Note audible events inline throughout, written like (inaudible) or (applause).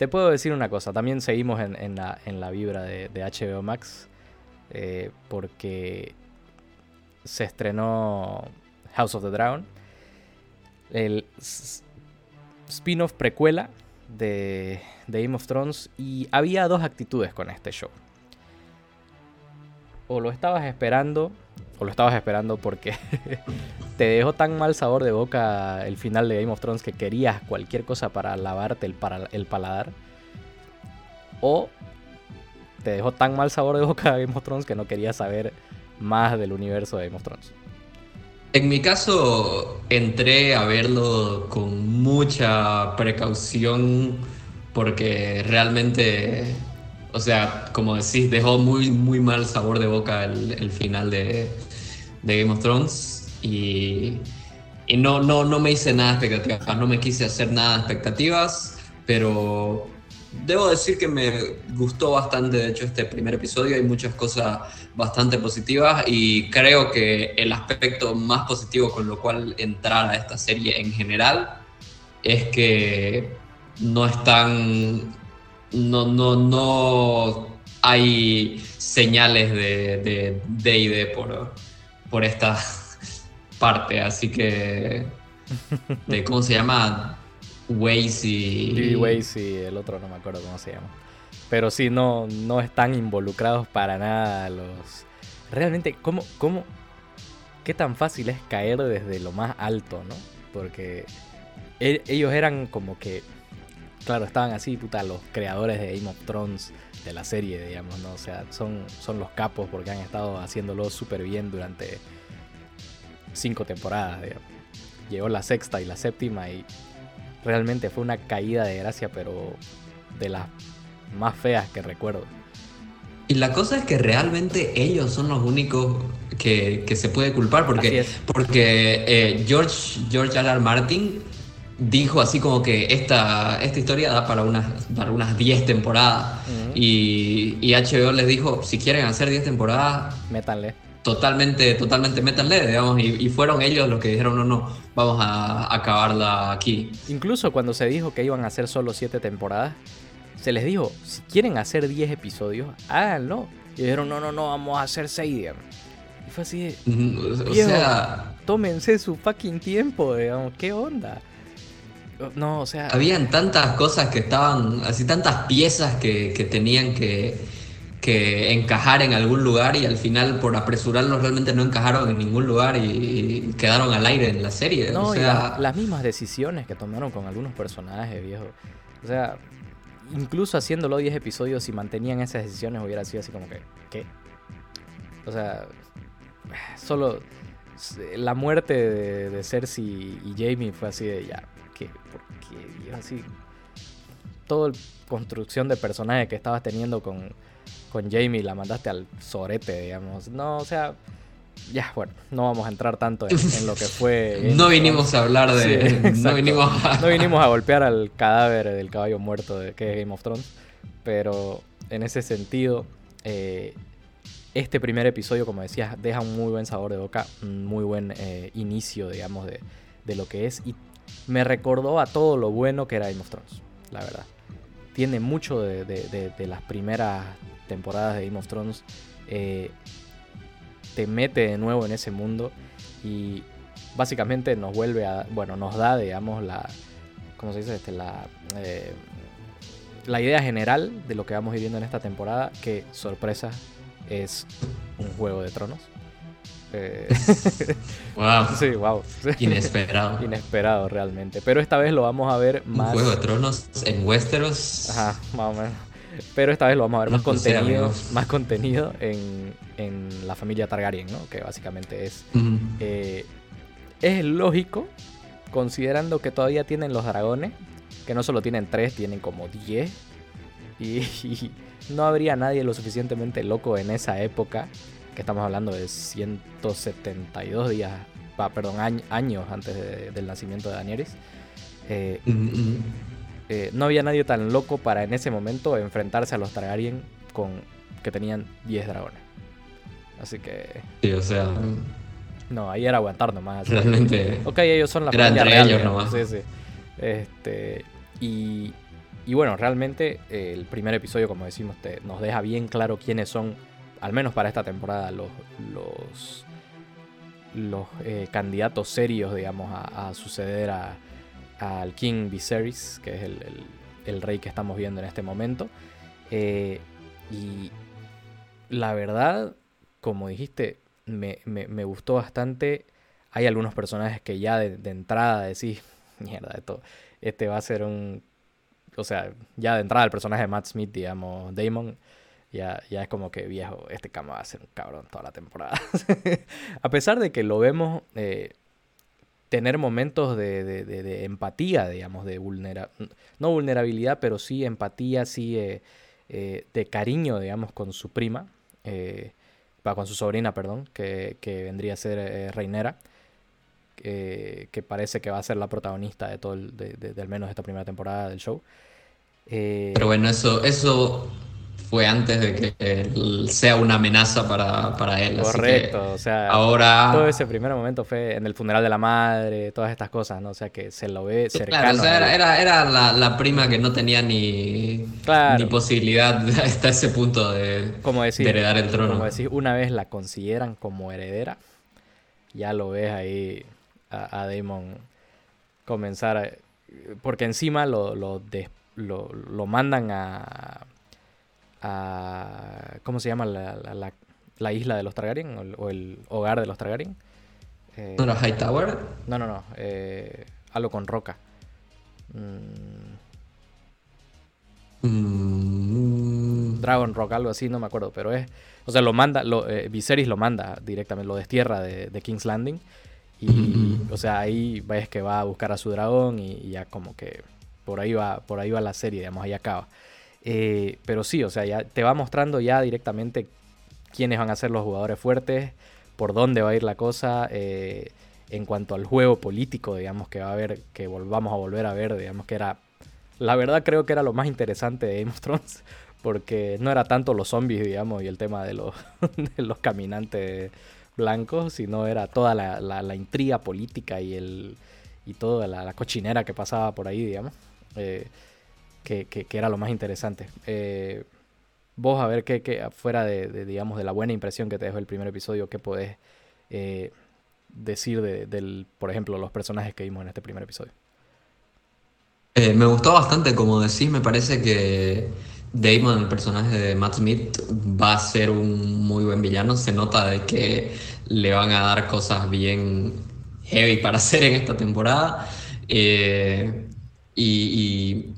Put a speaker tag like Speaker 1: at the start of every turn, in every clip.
Speaker 1: te puedo decir una cosa, también seguimos en, la, vibra de, HBO Max, eh, porque se estrenó House of the Dragon, el spin-off precuela de, de Game of Thrones, y había dos actitudes con este show. O lo estabas esperando, o lo estabas esperando porque (laughs) te dejó tan mal sabor de boca el final de Game of Thrones que querías cualquier cosa para lavarte el, el paladar. O te dejó tan mal sabor de boca Game of Thrones que no querías saber más del universo de Game of Thrones.
Speaker 2: En mi caso, entré a verlo con mucha precaución porque realmente, o sea, como decís, dejó muy, muy mal sabor de boca el, final de, de Game of Thrones y, no, no, no me hice nada de expectativas, no me quise hacer nada de expectativas, pero debo decir que me gustó bastante, de hecho, este primer episodio, hay muchas cosas bastante positivas y creo que el aspecto más positivo con lo cual entrar a esta serie en general es que no están, no, no, no hay señales de D de, por, por esta parte, así que de cómo se llama Waze y
Speaker 1: el otro no me acuerdo cómo se llama. Pero sí, no, no están involucrados para nada los... Realmente, ¿cómo, cómo, qué tan fácil es caer desde lo más alto, no? Porque e, ellos eran como que, claro, estaban así, puta, los creadores de Game of Thrones de la serie, digamos, ¿no? O sea, son, son los capos porque han estado haciéndolo súper bien durante cinco temporadas. Llegó la sexta y la séptima y realmente fue una caída de gracia, pero de las más feas que recuerdo.
Speaker 2: Y la cosa es que realmente ellos son los únicos que, se puede culpar, porque, porque eh, George, George R. R. Martin dijo así como que esta, esta historia da para unas, para unas 10 temporadas. y, y, HBO les dijo, si quieren hacer 10 temporadas,
Speaker 1: métanle
Speaker 2: totalmente, totalmente metanle, digamos, y, fueron ellos los que dijeron, no, no, vamos a acabarla aquí.
Speaker 1: Incluso cuando se dijo que iban a hacer solo siete temporadas, se les dijo, si quieren hacer 10 episodios, háganlo. Y dijeron, no, no, no, vamos a hacer 6, Y fue así o sea... Tómense su fucking tiempo, digamos, ¿qué onda? No, o sea...
Speaker 2: Habían tantas cosas que estaban, así tantas piezas que, que tenían que que encajar en algún lugar y al final por apresurarlos realmente no encajaron en ningún lugar y, quedaron al aire en la serie.
Speaker 1: No, o sea, las mismas decisiones que tomaron con algunos personajes, viejo. O sea, incluso haciéndolo 10 episodios y mantenían esas decisiones hubiera sido así como que, ¿qué? O sea, solo la muerte de, Cersei y Jamie fue así de ya, ¿qué? ¿Por qué? así, toda construcción de personaje que estabas teniendo con con Jamie la mandaste al sorete, digamos. No, o sea, ya, bueno, no vamos a entrar tanto en, lo que fue. (laughs)
Speaker 2: no vinimos a hablar de. (laughs) no, vinimos
Speaker 1: a... no vinimos a golpear al cadáver del caballo muerto de, que es Game of Thrones. Pero en ese sentido, eh, este primer episodio, como decías, deja un muy buen sabor de boca, un muy buen eh, inicio, digamos, de, de lo que es. Y me recordó a todo lo bueno que era Game of Thrones, la verdad. Tiene mucho de, las primeras temporadas de Game of Thrones eh, te mete de nuevo en ese mundo y básicamente nos vuelve a, bueno, nos da, digamos, la, ¿cómo se dice? Este, la, eh, la idea general de lo que vamos viviendo en esta temporada, que sorpresa, es un juego de tronos.
Speaker 2: Eh, (laughs) wow.
Speaker 1: Sí, wow.
Speaker 2: Inesperado. (laughs)
Speaker 1: Inesperado realmente. Pero esta vez lo vamos a ver más.
Speaker 2: Un juego de tronos en Westeros.
Speaker 1: Ajá, más o menos. Pero esta vez lo vamos a ver más contenido, más contenido en, en, la familia Targaryen, ¿no? Que básicamente es. Eh, es lógico, considerando que todavía tienen los dragones, que no solo tienen tres, tienen como diez. Y, (laughs) no habría nadie lo suficientemente loco en esa época, que estamos hablando de 172 días, perdón, años antes del nacimiento de Daenerys. Eh, eh, no había nadie tan loco para en ese momento enfrentarse a los Targaryen con que tenían 10 dragones. Así que.
Speaker 2: Sí, o sea.
Speaker 1: No, ahí era aguantar nomás.
Speaker 2: Realmente.
Speaker 1: Ok, ellos son la
Speaker 2: familia real. Ellos nomás.
Speaker 1: Sí, sí. Este, y, y bueno, realmente el primer episodio, como decimos, te, nos deja bien claro quiénes son, al menos para esta temporada, los, los, los candidatos serios, digamos, a, suceder a, al King Viserys, que es el, el, rey que estamos viendo en este momento. y la verdad, como dijiste, me, me, gustó bastante. Hay algunos personajes que ya de, entrada decís, (laughs) mierda, esto, este va a ser un... O sea, ya de entrada el personaje de Matt Smith, digamos, Damon, ya, ya es como que viejo, este cama va a ser un cabrón toda la temporada. (laughs) a pesar de que lo vemos eh, tener momentos de, de, de, empatía, digamos, de vulnerabilidad, no vulnerabilidad, pero sí empatía, sí eh, eh, de cariño, digamos, con su prima, eh, con su sobrina, perdón, que, vendría a ser eh, Reinera, que parece que va a ser la protagonista de todo, el, al menos esta primera temporada del show.
Speaker 2: Eh, Pero bueno, eso, eso fue antes de que sea una amenaza para, él.
Speaker 1: Correcto, o sea, ahora... todo ese primer momento fue en el funeral de la madre, todas estas cosas, ¿no? O sea, que se lo ve cercano.
Speaker 2: Claro, o sea, era, era, la, prima que no tenía ni, ni posibilidad (laughs) hasta ese punto de,
Speaker 1: como decir,
Speaker 2: heredar el trono.
Speaker 1: Como decir, una vez la consideran como heredera, ya lo ves ahí a, Damon comenzar a, Porque encima lo, lo, lo mandan a a... ¿Cómo se llama la, la, isla de los Targaryen? O el, hogar de los Targaryen.
Speaker 2: Eh, ¿No era Hightower?
Speaker 1: No, no, no. Eh, algo con roca. Mm. Mm. Dragon Rock, algo así, no me acuerdo, pero es... O sea, lo manda, lo, eh, Viserys lo manda directamente, lo destierra de, King's Landing. Y, o sea, ahí ves que va a buscar a su dragón y, y, ya como que por ahí va, por ahí va la serie, digamos, ahí acaba. Eh, pero sí, o sea, ya te va mostrando ya directamente quiénes van a ser los jugadores fuertes, por dónde va a ir la cosa, eh, en cuanto al juego político, digamos, que va a haber, que volvamos a volver a ver, digamos, que era, la verdad creo que era lo más interesante de Game of Thrones, (laughs) porque no era tanto los zombies, digamos, y el tema de los, (laughs) caminantes blancos, sino era toda la, la, intriga política y, el, y toda la, cochinera que pasaba por ahí, digamos. Eh, que, era lo más interesante. Eh, vos a ver qué, fuera de, digamos, de la buena impresión que te dejó el primer episodio, qué podés eh, decir de, del, por ejemplo, los personajes que vimos en este primer episodio.
Speaker 2: Eh, me gustó bastante, como decís, me parece que Damon, el personaje de Matt Smith, va a ser un muy buen villano. Se nota de que le van a dar cosas bien heavy para hacer en esta temporada. Y,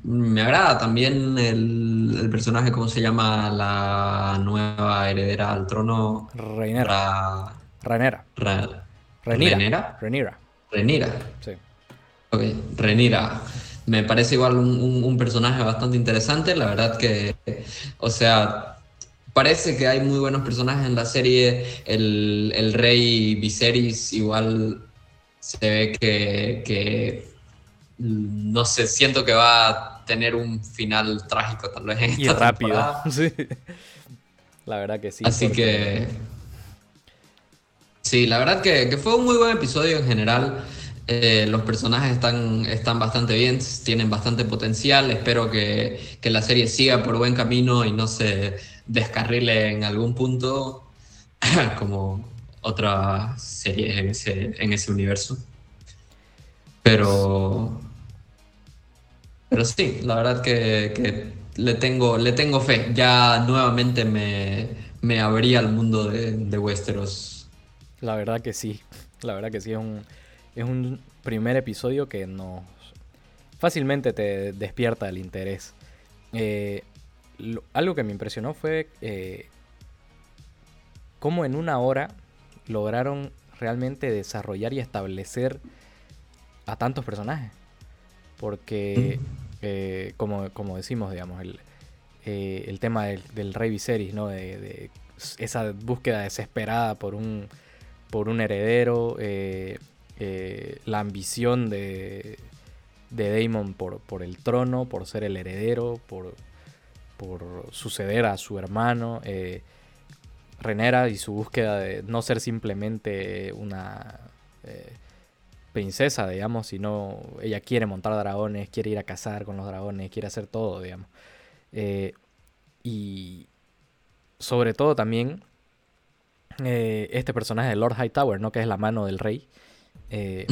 Speaker 2: agrada también el, personaje, ¿cómo se llama? La nueva heredera al trono.
Speaker 1: Reinera.
Speaker 2: Renera.
Speaker 1: Renira.
Speaker 2: Renira. Renira. Sí. Ok, Renira. Me parece igual un, personaje bastante interesante. La verdad que, o sea, parece que hay muy buenos personajes en la serie. El, el rey Viserys igual se ve que, que no sé, siento que va tener un final trágico tal vez en
Speaker 1: y rápido. (laughs) Sí. La verdad que sí.
Speaker 2: Así que... Sí, la verdad que, fue un muy buen episodio en general. Eh, los personajes están, están bastante bien, tienen bastante potencial. Espero que, la serie siga por buen camino y no se descarrile en algún punto (clears throat) como otra serie en ese, en ese universo. Pero pero sí, la verdad que, le, tengo, le tengo fe. Ya nuevamente me, me abrí al mundo de, de, Westeros.
Speaker 1: La verdad que sí. La verdad que sí. Es un, es un primer episodio que nos fácilmente te despierta el interés. Eh, algo que me impresionó fue eh, cómo en una hora lograron realmente desarrollar y establecer a tantos personajes. Porque eh, como, como, decimos, digamos, el, eh, el tema del, rey Viserys, ¿no? De, esa búsqueda desesperada por un, por un heredero, eh, la ambición de, de Daemon por, por, el trono, por ser el heredero, por, por suceder a su hermano. Renera y su búsqueda de no ser simplemente una princesa, digamos, sino ella quiere montar dragones, quiere ir a cazar con los dragones, quiere hacer todo, digamos. Eh, y sobre todo también eh, este personaje de Lord Hightower, ¿no? Que es la mano del rey. Eh,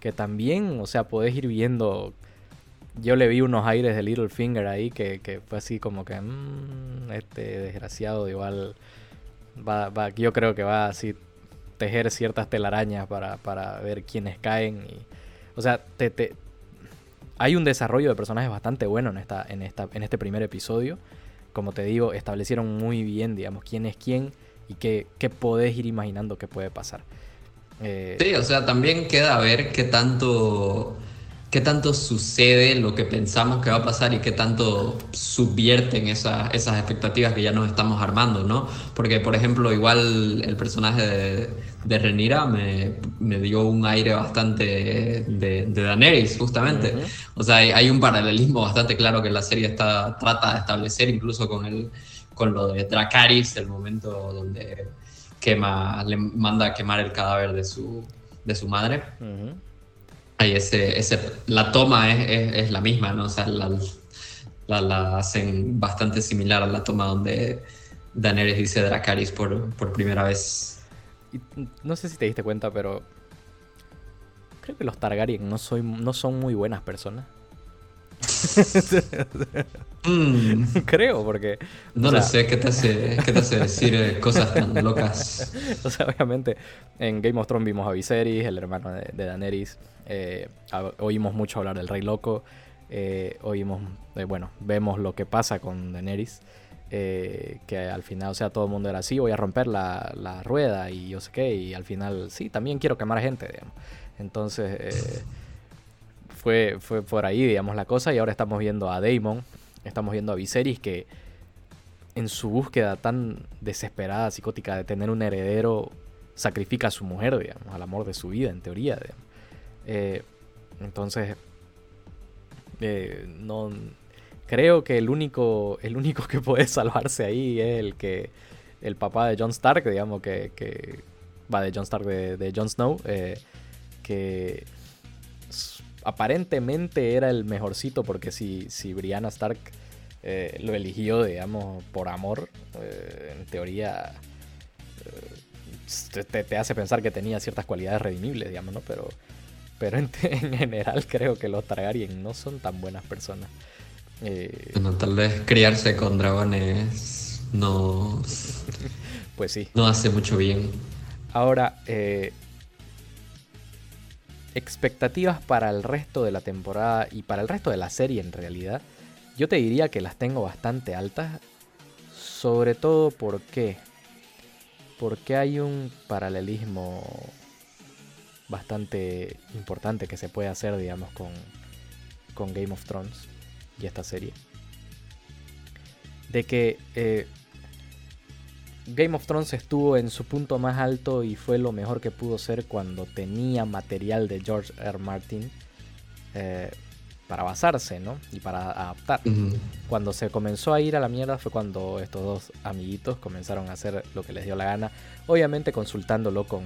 Speaker 1: que también, o sea, podés ir viendo. Yo le vi unos aires de Littlefinger ahí que, fue así como que. Mmm, este desgraciado igual. Va, va, yo creo que va así tejer ciertas telarañas para, para ver quiénes caen. Y, o sea, te, te, hay un desarrollo de personajes bastante bueno en, esta, en, esta, en este primer episodio. Como te digo, establecieron muy bien, digamos, quién es quién y qué, qué podés ir imaginando que puede pasar.
Speaker 2: Eh, sí, o sea, también queda a ver qué tanto, qué tanto sucede lo que pensamos que va a pasar y qué tanto subvierten esas expectativas que ya nos estamos armando, ¿no? Porque, por ejemplo, igual el personaje de, de Renira me, me, dio un aire bastante de, de Daenerys, justamente. O sea, hay, hay, un paralelismo bastante claro que la serie está, trata de establecer, incluso con, el, con lo de Dracarys, el momento donde quema, le manda a quemar el cadáver de su, de su madre. Ahí ese, ese, la toma es, es, la misma, ¿no? O sea, la, la, hacen bastante similar a la toma donde Daenerys dice Dracarys por, por primera vez.
Speaker 1: No sé si te diste cuenta, pero creo que los Targaryen no, soy, no son muy buenas personas. Mm. (laughs) Creo, porque.
Speaker 2: No lo sé, ¿qué te hace, qué te hace decir eh, cosas tan locas? (laughs)
Speaker 1: o sea, obviamente, en Game of Thrones vimos a Viserys, el hermano de, Daenerys. Eh, oímos mucho hablar del Rey Loco. Eh, oímos, bueno, vemos lo que pasa con Daenerys. Que al final, o sea, todo el mundo era así, voy a romper la, la, rueda y yo sé qué, y al final, sí, también quiero quemar gente, digamos. Entonces, fue, fue por ahí, digamos, la cosa. Y ahora estamos viendo a Damon, estamos viendo a Viserys que en su búsqueda tan desesperada, psicótica de tener un heredero, sacrifica a su mujer, digamos, al amor de su vida, en teoría. Eh, entonces, eh, no creo que el único, el único que puede salvarse ahí es el que el papá de Jon Stark, digamos, que, va de Jon Stark de, de Jon Snow, eh, que aparentemente era el mejorcito porque si, si Brianna Stark eh, lo eligió, digamos, por amor, eh, en teoría te, hace pensar que tenía ciertas cualidades redimibles, digamos, ¿no? Pero, pero en, (laughs) general creo que los Targaryen no son tan buenas personas.
Speaker 2: Bueno, tal vez criarse con dragones no... (laughs)
Speaker 1: pues sí.
Speaker 2: No hace mucho bien.
Speaker 1: Ahora, eh, expectativas para el resto de la temporada y para el resto de la serie en realidad, yo te diría que las tengo bastante altas. Sobre todo porque, porque hay un paralelismo bastante importante que se puede hacer, digamos, con, con Game of Thrones y esta serie. De que eh, Game of Thrones estuvo en su punto más alto y fue lo mejor que pudo ser cuando tenía material de George R. Martin eh, para basarse, ¿no? Y para adaptar. Cuando se comenzó a ir a la mierda fue cuando estos dos amiguitos comenzaron a hacer lo que les dio la gana. Obviamente consultándolo con,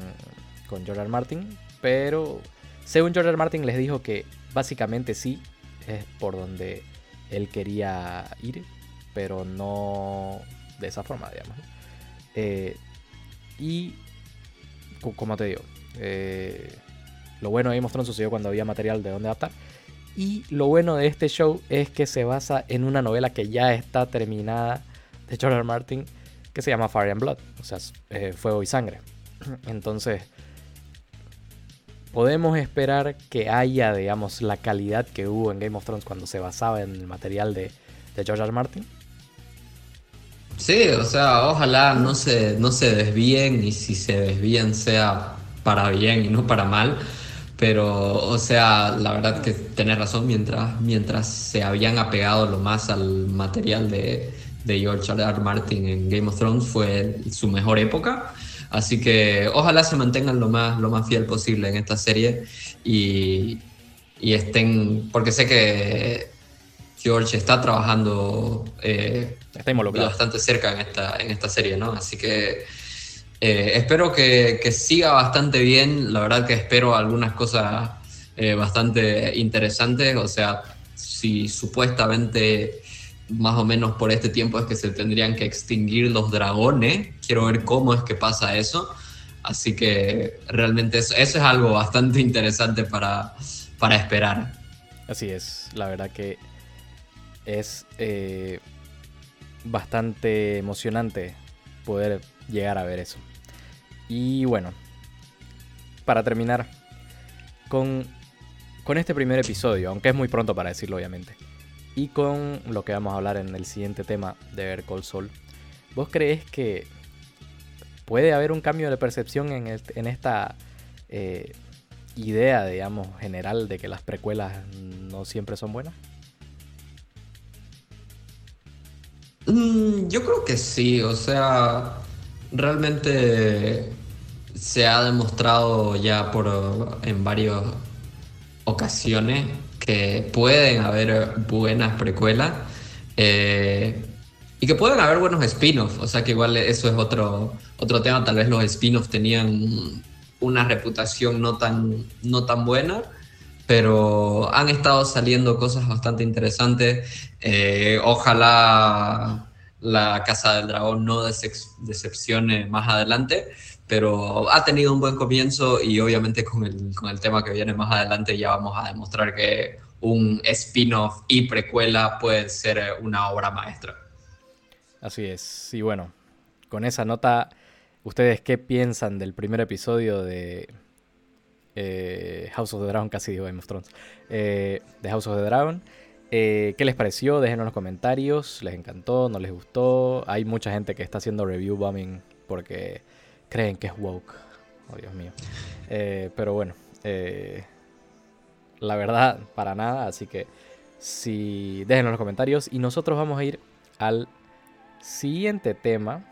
Speaker 1: con George R. Martin, pero según George R. Martin les dijo que básicamente sí es por donde él quería ir, pero no de esa forma, digamos. Eh, y, como te digo, eh, lo bueno de Game of Thrones sucedió cuando había material de donde adaptar. Y lo bueno de este show es que se basa en una novela que ya está terminada de George R. Martin, que se llama Fire and Blood, o sea, eh, Fuego y Sangre. Entonces, podemos esperar que haya, digamos, la calidad que hubo en Game of Thrones cuando se basaba en el material de, de George R. Martin.
Speaker 2: Sí, o sea, ojalá no se, no se desvíen y si se desvíen sea para bien y no para mal. Pero, o sea, la verdad que tenés razón, mientras, mientras se habían apegado lo más al material de, de George R. R. Martin en Game of Thrones fue su mejor época. Así que ojalá se mantengan lo más, lo más fiel posible en esta serie y, y estén, porque sé que George está trabajando eh,
Speaker 1: está involucrado.
Speaker 2: bastante cerca en esta, en esta serie, ¿no? Así que Eh, espero que, que, siga bastante bien. La verdad que espero algunas cosas eh, bastante interesantes. O sea, si supuestamente más o menos por este tiempo es que se tendrían que extinguir los dragones. Quiero ver cómo es que pasa eso. Así que realmente eso, es algo bastante interesante para, para esperar.
Speaker 1: Así es, la verdad que es eh, bastante emocionante poder llegar a ver eso. Y bueno, para terminar con, con este primer episodio, aunque es muy pronto para decirlo obviamente, y con lo que vamos a hablar en el siguiente tema de Ver Call Sol, ¿vos crees que puede haber un cambio de percepción en, en esta eh, idea, digamos, general de que las precuelas no siempre son buenas?
Speaker 2: Mm, yo creo que sí, o sea, realmente se ha demostrado ya por en varias ocasiones que pueden haber buenas precuelas eh, y que pueden haber buenos spin-offs, o sea que igual eso es otro, otro tema, tal vez los spin-offs tenían una reputación no tan, no tan buena, pero han estado saliendo cosas bastante interesantes. Eh, ojalá la Casa del Dragón no decepcione más adelante, pero ha tenido un buen comienzo y obviamente con el, con el tema que viene más adelante ya vamos a demostrar que un spin-off y precuela puede ser una obra maestra.
Speaker 1: Así es, y bueno, con esa nota ¿Ustedes qué piensan del primer episodio de eh, House of the Dragon? Casi digo Game of Thrones. Eh, de House of the Dragon. Eh, ¿Qué les pareció? Déjenos en los comentarios. ¿Les encantó? ¿No les gustó? Hay mucha gente que está haciendo review bombing porque creen que es woke. Oh, Dios mío. pero bueno, la verdad, para nada. Así que si déjenos en los comentarios. Y nosotros vamos a ir al siguiente tema